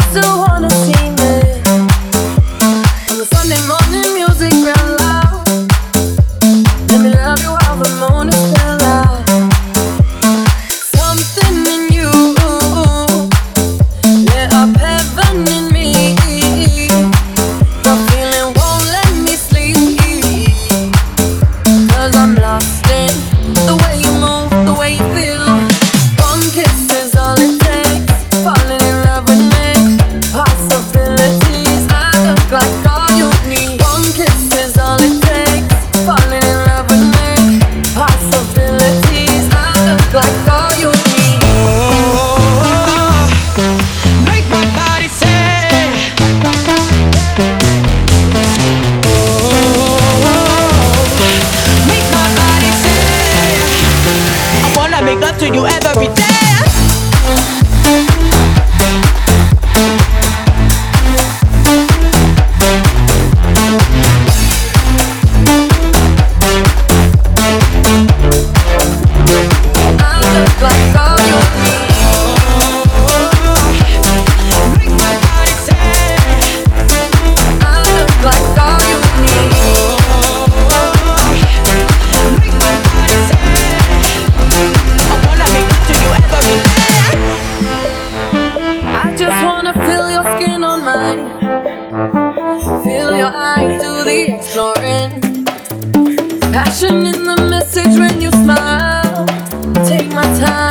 used to wanna to you every day. Like need. Passion in the message when you smile. Take my time.